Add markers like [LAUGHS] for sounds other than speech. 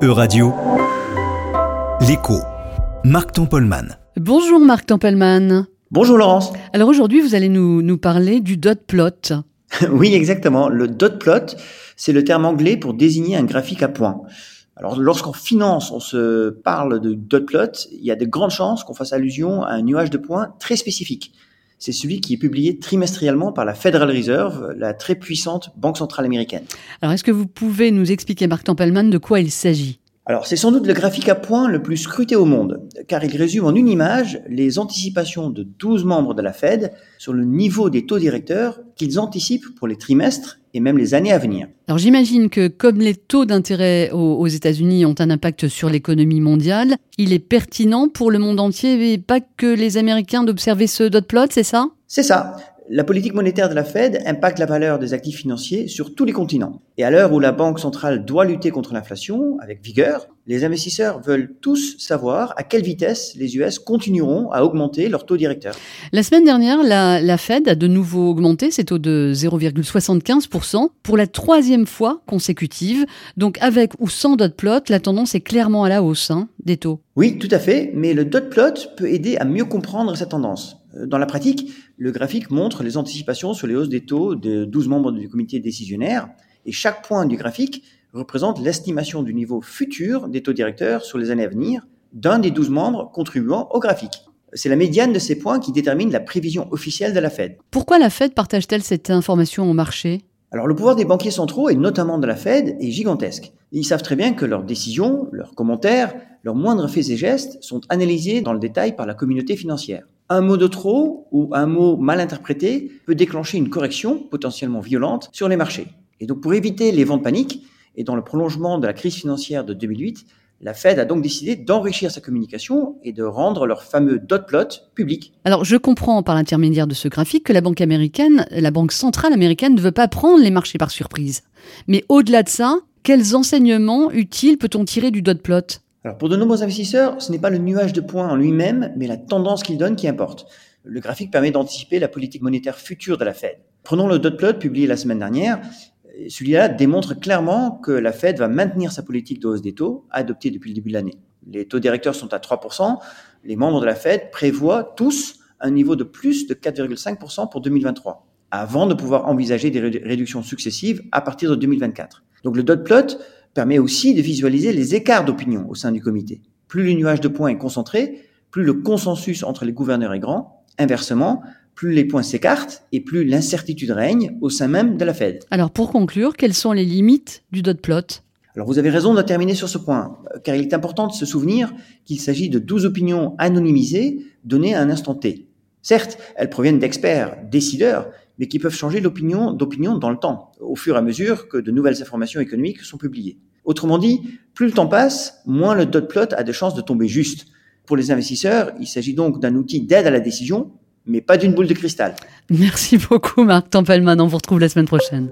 E-Radio, l'écho, Marc Tempelman. Bonjour Marc Tempelman. Bonjour Laurence. Alors aujourd'hui, vous allez nous, nous parler du dot plot. [LAUGHS] oui, exactement. Le dot plot, c'est le terme anglais pour désigner un graphique à points. Alors, lorsqu'en finance, on se parle de dot plot, il y a de grandes chances qu'on fasse allusion à un nuage de points très spécifique. C'est celui qui est publié trimestriellement par la Federal Reserve, la très puissante banque centrale américaine. Alors, est-ce que vous pouvez nous expliquer, Marc Tempelman, de quoi il s'agit? Alors c'est sans doute le graphique à points le plus scruté au monde, car il résume en une image les anticipations de 12 membres de la Fed sur le niveau des taux directeurs qu'ils anticipent pour les trimestres et même les années à venir. Alors j'imagine que comme les taux d'intérêt aux, États-Unis ont un impact sur l'économie mondiale, il est pertinent pour le monde entier et pas que les Américains d'observer ce dot plot, c'est ça? C'est ça. La politique monétaire de la Fed impacte la valeur des actifs financiers sur tous les continents. Et à l'heure où la Banque centrale doit lutter contre l'inflation avec vigueur, les investisseurs veulent tous savoir à quelle vitesse les US continueront à augmenter leur taux directeur. La semaine dernière, la, Fed a de nouveau augmenté ses taux de 0,75% pour la troisième fois consécutive. Donc avec ou sans dot plot, la tendance est clairement à la hausse hein, des taux. Oui, tout à fait, mais le dot plot peut aider à mieux comprendre cette tendance. Euh, dans la pratique, le graphique montre les anticipations sur les hausses des taux de 12 membres du comité décisionnaire et chaque point du graphique représente l'estimation du niveau futur des taux directeurs sur les années à venir d'un des 12 membres contribuant au graphique. C'est la médiane de ces points qui détermine la prévision officielle de la Fed. Pourquoi la Fed partage-t-elle cette information au marché? Alors le pouvoir des banquiers centraux et notamment de la Fed est gigantesque. Ils savent très bien que leurs décisions, leurs commentaires, leurs moindres faits et gestes sont analysés dans le détail par la communauté financière. Un mot de trop ou un mot mal interprété peut déclencher une correction potentiellement violente sur les marchés. Et donc pour éviter les ventes paniques, et dans le prolongement de la crise financière de 2008, la Fed a donc décidé d'enrichir sa communication et de rendre leur fameux dot plot public. Alors, je comprends par l'intermédiaire de ce graphique que la banque américaine, la banque centrale américaine ne veut pas prendre les marchés par surprise. Mais au-delà de ça, quels enseignements utiles peut-on tirer du dot plot? Alors pour de nombreux investisseurs, ce n'est pas le nuage de points en lui-même, mais la tendance qu'il donne qui importe. Le graphique permet d'anticiper la politique monétaire future de la Fed. Prenons le dot plot publié la semaine dernière. Celui-là démontre clairement que la Fed va maintenir sa politique de hausse des taux adoptée depuis le début de l'année. Les taux directeurs sont à 3%. Les membres de la Fed prévoient tous un niveau de plus de 4,5% pour 2023, avant de pouvoir envisager des réductions successives à partir de 2024. Donc le dot plot permet aussi de visualiser les écarts d'opinion au sein du comité. Plus le nuage de points est concentré, plus le consensus entre les gouverneurs est grand. Inversement, plus les points s'écartent et plus l'incertitude règne au sein même de la Fed. Alors pour conclure, quelles sont les limites du dot plot? Alors vous avez raison de terminer sur ce point, car il est important de se souvenir qu'il s'agit de 12 opinions anonymisées données à un instant T. Certes, elles proviennent d'experts, décideurs, mais qui peuvent changer d'opinion dans le temps, au fur et à mesure que de nouvelles informations économiques sont publiées. Autrement dit, plus le temps passe, moins le dot plot a de chances de tomber juste. Pour les investisseurs, il s'agit donc d'un outil d'aide à la décision, mais pas d'une boule de cristal. Merci beaucoup Marc Tempelman, on vous retrouve la semaine prochaine.